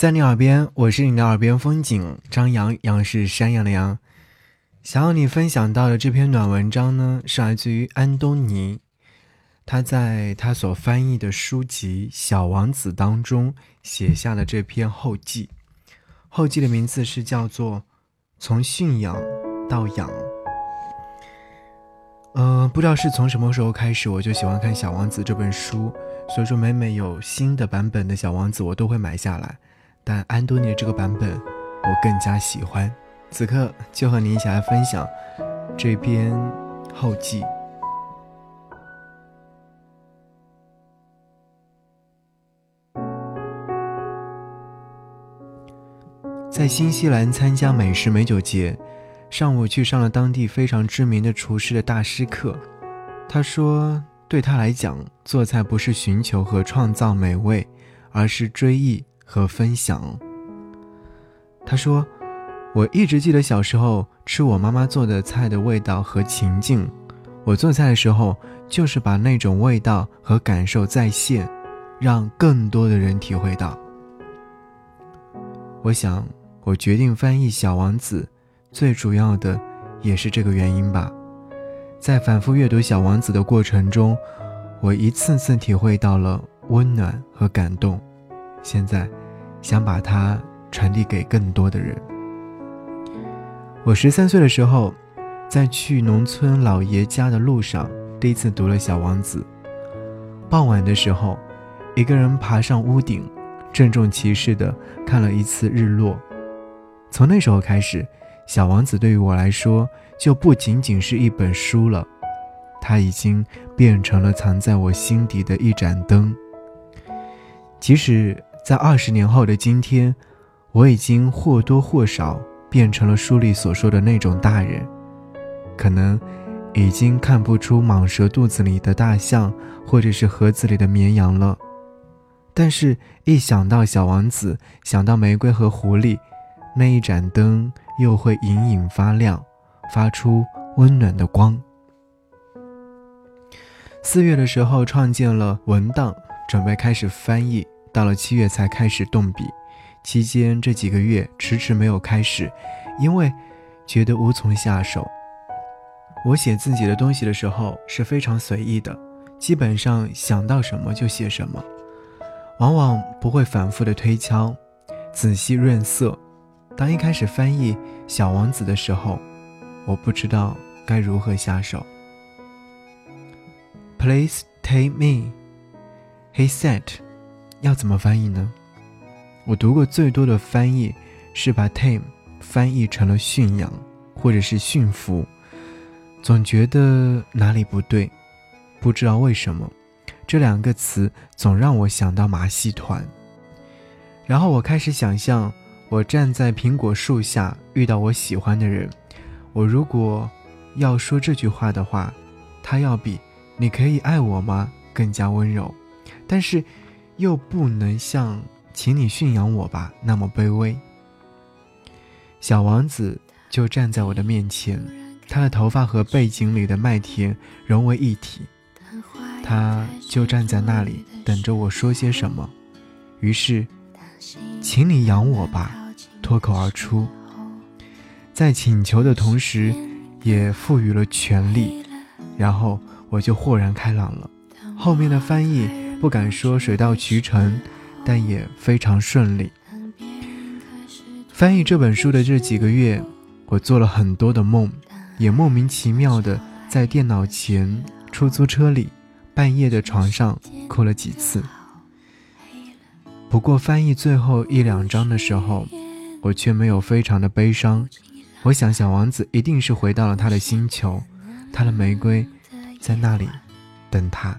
在你耳边，我是你的耳边风景张扬，杨是山羊的羊。想要你分享到的这篇暖文章呢，是来自于安东尼，他在他所翻译的书籍《小王子》当中写下的这篇后记。后记的名字是叫做《从驯养到养》。嗯，不知道是从什么时候开始，我就喜欢看《小王子》这本书，所以说每每有新的版本的小王子，我都会买下来。但安东尼这个版本，我更加喜欢。此刻就和你一起来分享这篇后记。在新西兰参加美食美酒节，上午去上了当地非常知名的厨师的大师课。他说，对他来讲，做菜不是寻求和创造美味，而是追忆。和分享。他说：“我一直记得小时候吃我妈妈做的菜的味道和情境。我做菜的时候，就是把那种味道和感受再现，让更多的人体会到。我想，我决定翻译《小王子》，最主要的也是这个原因吧。在反复阅读《小王子》的过程中，我一次次体会到了温暖和感动。现在。”想把它传递给更多的人。我十三岁的时候，在去农村老爷家的路上，第一次读了《小王子》。傍晚的时候，一个人爬上屋顶，郑重其事地看了一次日落。从那时候开始，《小王子》对于我来说就不仅仅是一本书了，它已经变成了藏在我心底的一盏灯。即使。在二十年后的今天，我已经或多或少变成了书里所说的那种大人，可能已经看不出蟒蛇肚子里的大象，或者是盒子里的绵羊了。但是，一想到小王子，想到玫瑰和狐狸，那一盏灯又会隐隐发亮，发出温暖的光。四月的时候，创建了文档，准备开始翻译。到了七月才开始动笔，期间这几个月迟迟没有开始，因为觉得无从下手。我写自己的东西的时候是非常随意的，基本上想到什么就写什么，往往不会反复的推敲、仔细润色。当一开始翻译《小王子》的时候，我不知道该如何下手。Please take me, he said. 要怎么翻译呢？我读过最多的翻译是把 tame 翻译成了驯养，或者是驯服，总觉得哪里不对，不知道为什么，这两个词总让我想到马戏团。然后我开始想象，我站在苹果树下遇到我喜欢的人，我如果要说这句话的话，他要比“你可以爱我吗”更加温柔，但是。又不能像“请你驯养我吧”那么卑微。小王子就站在我的面前，他的头发和背景里的麦田融为一体，他就站在那里等着我说些什么。于是，“请你养我吧”脱口而出，在请求的同时，也赋予了权利。然后我就豁然开朗了。后面的翻译。不敢说水到渠成，但也非常顺利。翻译这本书的这几个月，我做了很多的梦，也莫名其妙的在电脑前、出租车里、半夜的床上哭了几次。不过翻译最后一两章的时候，我却没有非常的悲伤。我想，小王子一定是回到了他的星球，他的玫瑰在那里等他。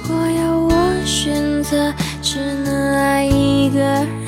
如果要我选择只能爱一个人。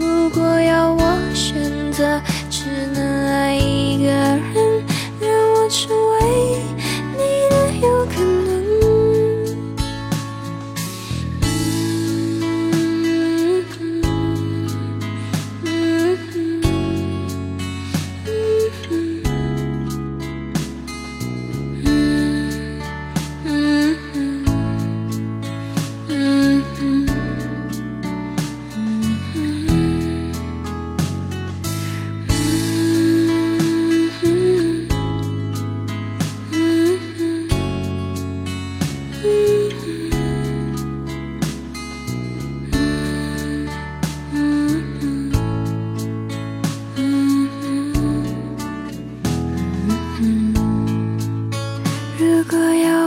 如果要我选择只能爱一个人让我成为 your